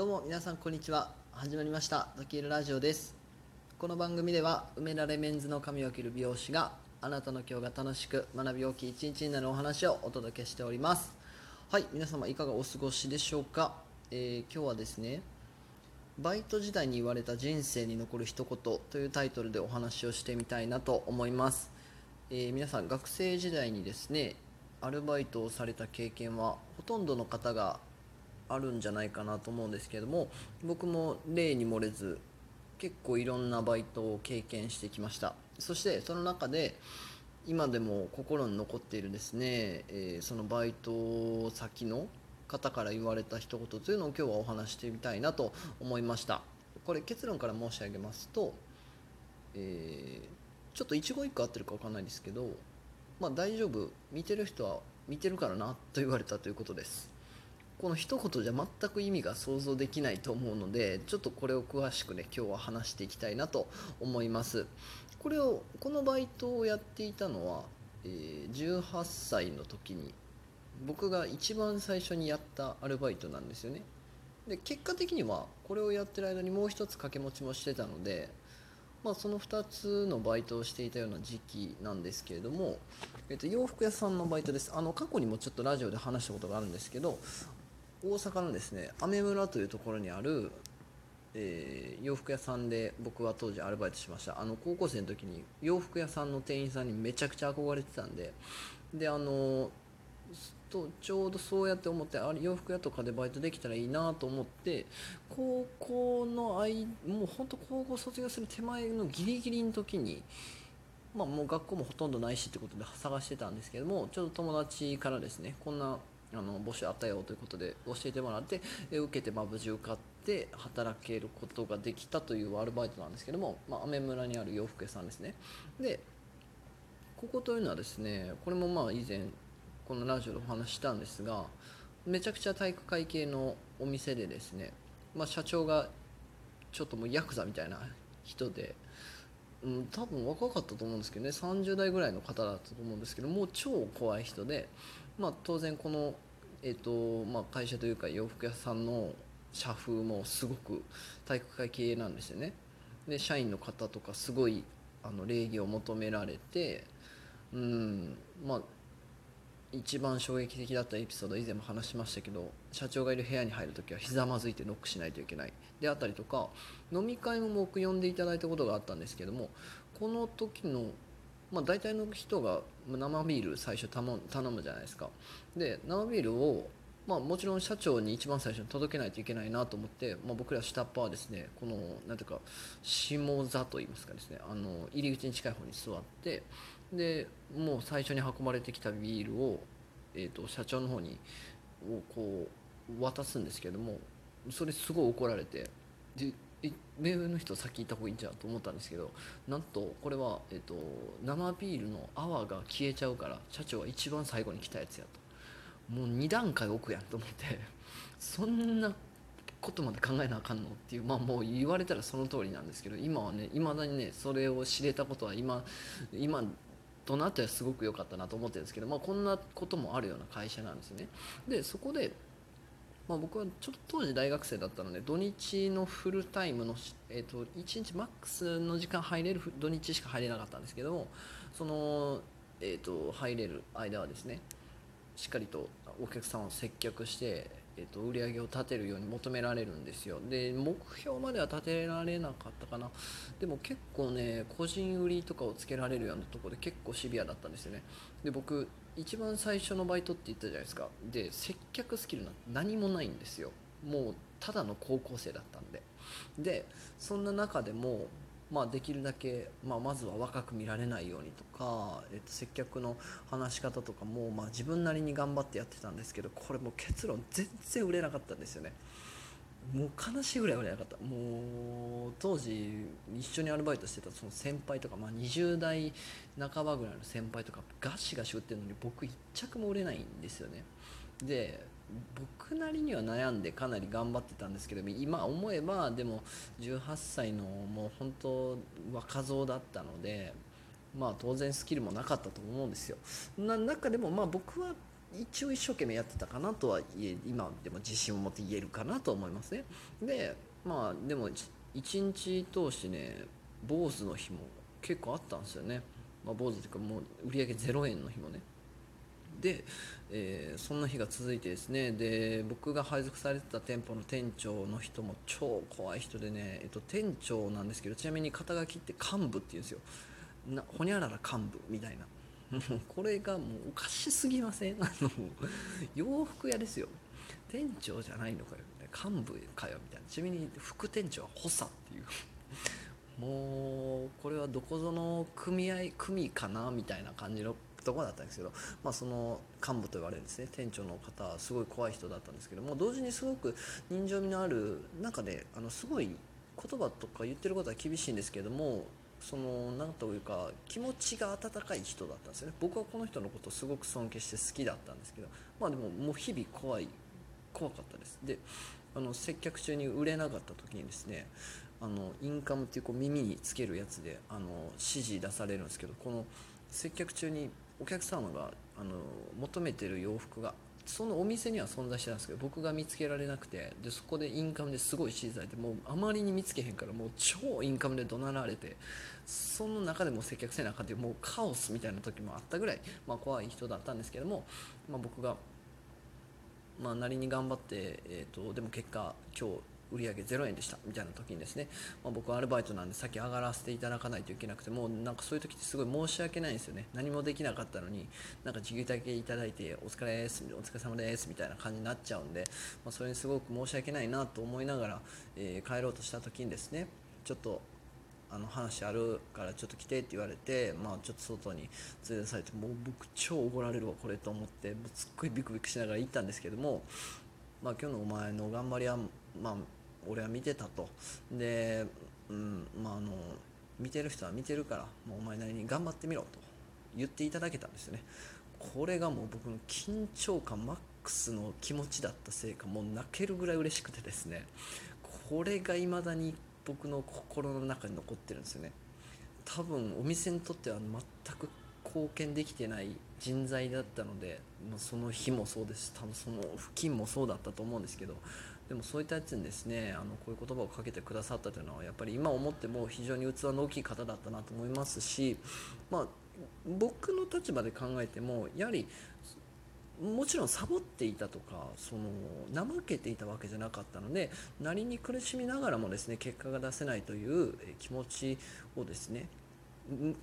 どうも皆さんこんにちは。始まりました。ドキエルラジオです。この番組では埋められメンズの髪を切る美容師があなたの今日が楽しく学び大きい一日になるお話をお届けしております。はい皆様いかがお過ごしでしょうか、えー、今日はですねバイト時代に言われた人生に残る一言というタイトルでお話をしてみたいなと思います、えー、皆さん学生時代にですねアルバイトをされた経験はほとんどの方があるんじゃないかなと思うんですけども僕も例に漏れず結構いろんなバイトを経験してきました。そしてその中で今でも心に残っているですね、えー、そのバイト先の方から言われた一言というのを今日はお話してみたいなと思いました。これ結論から申し上げますと、えー、ちょっと一語一句合ってるか分かんないですけどまあ大丈夫。見てる人は見てるからなと言われたということです。この一言じゃ全く意味が想像できないと思うのでちょっとこれを詳しくね今日は話していきたいなと思います。これをこのバイトをやっていたのは、えー、18歳の時に僕が一番最初にやったアルバイトなんですよね。で結果的にはこれをやってる間にもう一つ掛け持ちもしてたのでまあ、その2つのバイトをしていたような時期なんですけれども、えっと、洋服屋さんのバイトです。あの過去にもちょっとラジオで話したことがあるんですけど大阪のですね雨村というところにある、えー、洋服屋さんで僕は当時アルバイトしました。あの高校生の時に洋服屋さんの店員さんにめちゃくちゃ憧れてたんでであのとちょうどそうやって思ってあれ洋服屋とかでバイトできたらいいなと思って高校の間もう本当高校卒業する手前のギリギリの時にまあ、もう学校もほとんどないしってことで探してたんですけどもちょうど友達からですねこんなあの募集あったよということで教えてもらって受けてまあ無事受かって働けることができたというアルバイトなんですけども、まあ、雨村にある洋服屋さんですね。でここというのはですねこれもまあ以前このラジオでお話したんですがめちゃくちゃ体育会系のお店でですね、まあ、社長がちょっともうヤクザみたいな人で、うん、多分若かったと思うんですけどね30代ぐらいの方だったと思うんですけどもう超怖い人でまあ、当然この、えーとまあ、会社というか洋服屋さんの社風もすごく体育会系なんですよね。で社員の方とかすごいあの礼儀を求められてうんまあ一番衝撃的だったエピソード以前も話しましたけど社長がいる部屋に入る時はひざまずいてノックしないといけない。であったりとか飲み会も僕呼んでいただいたことがあったんですけどもこの時のまあ、大体の人が生ビール最初頼むじゃないですか。で生ビールを、まあ、もちろん社長に一番最初に届けないといけないなと思って、まあ、僕ら下っ端はですねこのなんていうか下座といいますかですねあの入り口に近い方に座ってでもう最初に運ばれてきたビールを、えーと、社長の方にをこう渡すんですけどもそれすごい怒られてで目上の人先行った方がいいんじゃんと思ったんですけどなんとこれは、えーと、生ビールの泡が消えちゃうから社長は一番最後に来たやつやと。もう2段階奥やんと思ってそんなことまで考えなあかんのっていうまあもう言われたらその通りなんですけど今はねいまだにねそれを知れたことは今今となってはすごく良かったなと思ってるんですけど、まあ、こんなこともあるような会社なんですね。でそこでまあ、僕はちょっと当時大学生だったので土日のフルタイムの、えーと、1日マックスの時間入れる土日しか入れなかったんですけどもその、えーと、入れる間はですねしっかりとお客さんを接客して、えーと、売り上げを立てるように求められるんですよ。で目標までは立てられなかったかな。でも結構ね個人売りとかをつけられるようなとこで結構シビアだったんですよね。で僕一番最初のバイトって言ったじゃないですか。で接客スキルなんて何もないんですよ。もうただの高校生だったんで。でそんな中でもまあ、できるだけ、まあ、まずは若く見られないようにとか、えっと、接客の話し方とかも、まあ、自分なりに頑張ってやってたんですけどこれもう結論全然売れなかったんですよね。もう悲しいぐらい売れなかった。もう当時一緒にアルバイトしてたその先輩とか、まあ、20代半ばぐらいの先輩とかガシガシ売ってるのに僕1着も売れないんですよね。で僕なりには悩んでかなり頑張ってたんですけど今思えばでも18歳のもう本当若造だったのでまあ当然スキルもなかったと思うんですよ。な中でもまあ僕は一応一生懸命やってたかなとは言え今でも自信を持って言えるかなと思いますね。でまあでも一日通してね坊主の日も結構あったんですよね、まあ、坊主というかもう売り上げ0円の日もね。で、えー、そんな日が続いてですね。で僕が配属されてた店舗の店長の人も超怖い人でね、えっと、店長なんですけどちなみに肩書きって幹部っていうんですよ。なほにゃらら幹部みたいな。これがもうおかしすぎません？あの洋服屋ですよ。店長じゃないのかよ。幹部かよみたいな。ちなみに副店長は補佐っていう。もうこれはどこぞの組合組かな？みたいな感じのところだったんですけど、まあ、その幹部と言われるですね。店長の方はすごい怖い人だったんですけども同時にすごく人情味のある中であのすごい言葉とか言ってることは厳しいんですけどもその何というか気持ちが温かい人だったんですよね。僕はこの人のことをすごく尊敬して好きだったんですけどまあでももう日々怖い怖かったです。であの接客中に売れなかった時にですねあのインカムっていうこう耳につけるやつであの指示出されるんですけどこの接客中にお客様があの求めてる洋服がそのお店には存在してたんですけど僕が見つけられなくてでそこでインカムですごい指示されてもうあまりに見つけへんからもう超インカムで怒鳴られてその中でも接客せなあかんっていうもうカオスみたいな時もあったぐらい、まあ、怖い人だったんですけども、まあ、僕が、まあ、なりに頑張って、えーと、でも結果今日売上0円でしたみたいな時にですね、まあ、僕はアルバイトなんで先上がらせていただかないといけなくてもうなんかそういう時ってすごい申し訳ないんですよね。何もできなかったのになんか時給だけいただいてお疲れですお疲れ様ですみたいな感じになっちゃうんで、まあ、それにすごく申し訳ないなと思いながら、えー、帰ろうとした時にですねちょっとあの話あるからちょっと来てって言われて、まあ、ちょっと外に連れ出されてもう僕超おごられるわこれと思ってすっごいビクビクしながら行ったんですけども、まあ、今日のお前の頑張りは、まあ、俺は見てたと。で、うんまあ、あの見てる人は見てるからもうお前なりに頑張ってみろと。言っていただけたんですよね。これがもう僕の緊張感マックスの気持ちだったせいかもう泣けるぐらい嬉しくてですね。これが未だに僕の心の中に残ってるんですよね。多分お店にとっては全く貢献できてない人材だったので、まあ、その日もそうです多分その付近もそうだったと思うんですけどでもそういったやつにですねあのこういう言葉をかけてくださったというのはやっぱり今思っても非常に器の大きい方だったなと思いますし、まあ、僕の立場で考えてもやはりもちろんサボっていたとかその怠けていたわけじゃなかったのでなりに苦しみながらもですね結果が出せないという気持ちをですね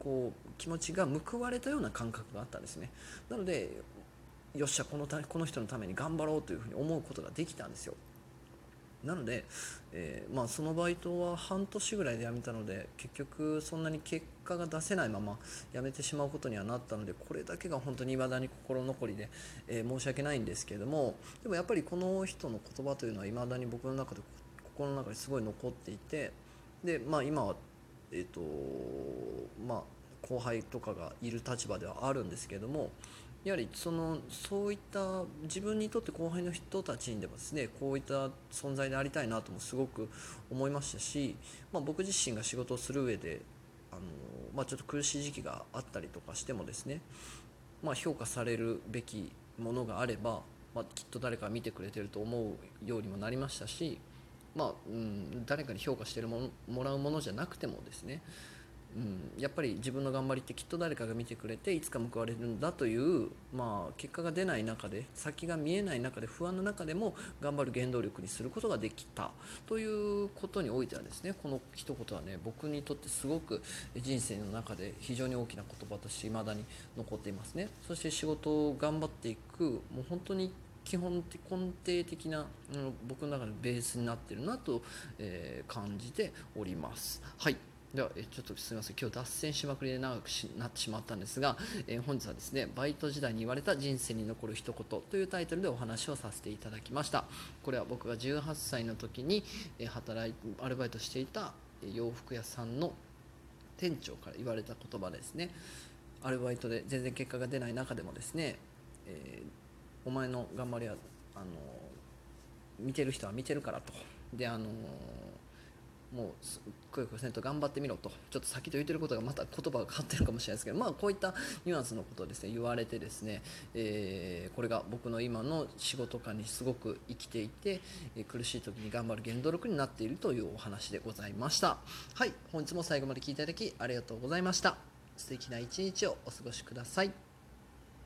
こう気持ちが報われたような感覚があったんですね。なのでよっしゃこのこの人のために頑張ろうというふうに思うことができたんですよ。なので、えー、まあ、そのバイトは半年ぐらいで辞めたので結局そんなに結果が出せないまま辞めてしまうことにはなったのでこれだけが本当に未だに心残りで、えー、申し訳ないんですけれどもでもやっぱりこの人の言葉というのは未だに僕の中で心の中にすごい残っていてで、まあ、今は、えーとまあ、後輩とかがいる立場ではあるんですけれどもやはりそのそういった自分にとって後輩の人たちにでもですねこういった存在でありたいなともすごく思いましたし、まあ、僕自身が仕事をする上であの、まあ、ちょっと苦しい時期があったりとかしてもですね、まあ、評価されるべきものがあれば、まあ、きっと誰か見てくれてると思うようにもなりましたし、まあうん、誰かに評価してるももらうものじゃなくてもですねうん、やっぱり自分の頑張りってきっと誰かが見てくれていつか報われるんだという、まあ、結果が出ない中で先が見えない中で不安の中でも頑張る原動力にすることができたということにおいてはですねこの一言はね僕にとってすごく人生の中で非常に大きな言葉として未だに残っていますね。そして仕事を頑張っていくもう本当に基本的根底的な、うん、僕の中のベースになってるなと、えー、感じております。はい。では、えちょっとすみません、今日脱線しまくりで長くなってしまったんですが、え本日はですね、バイト時代に言われた人生に残る一言というタイトルでお話をさせていただきました。これは僕が18歳の時に、え働いアルバイトしていた洋服屋さんの店長から言われた言葉ですね。アルバイトで全然結果が出ない中でもですね、えー、お前の頑張りはあの見てる人は見てるからと。であのもうくよくよせんと頑張ってみろとちょっと先と言ってることがまた言葉が変わってるかもしれないですけど、まあ、こういったニュアンスのことをですね言われてですね、えーこれが僕の今の仕事観にすごく生きていて、え苦しい時に頑張る原動力になっているというお話でございました。はい本日も最後まで聞いていただきありがとうございました。素敵な一日をお過ごしください。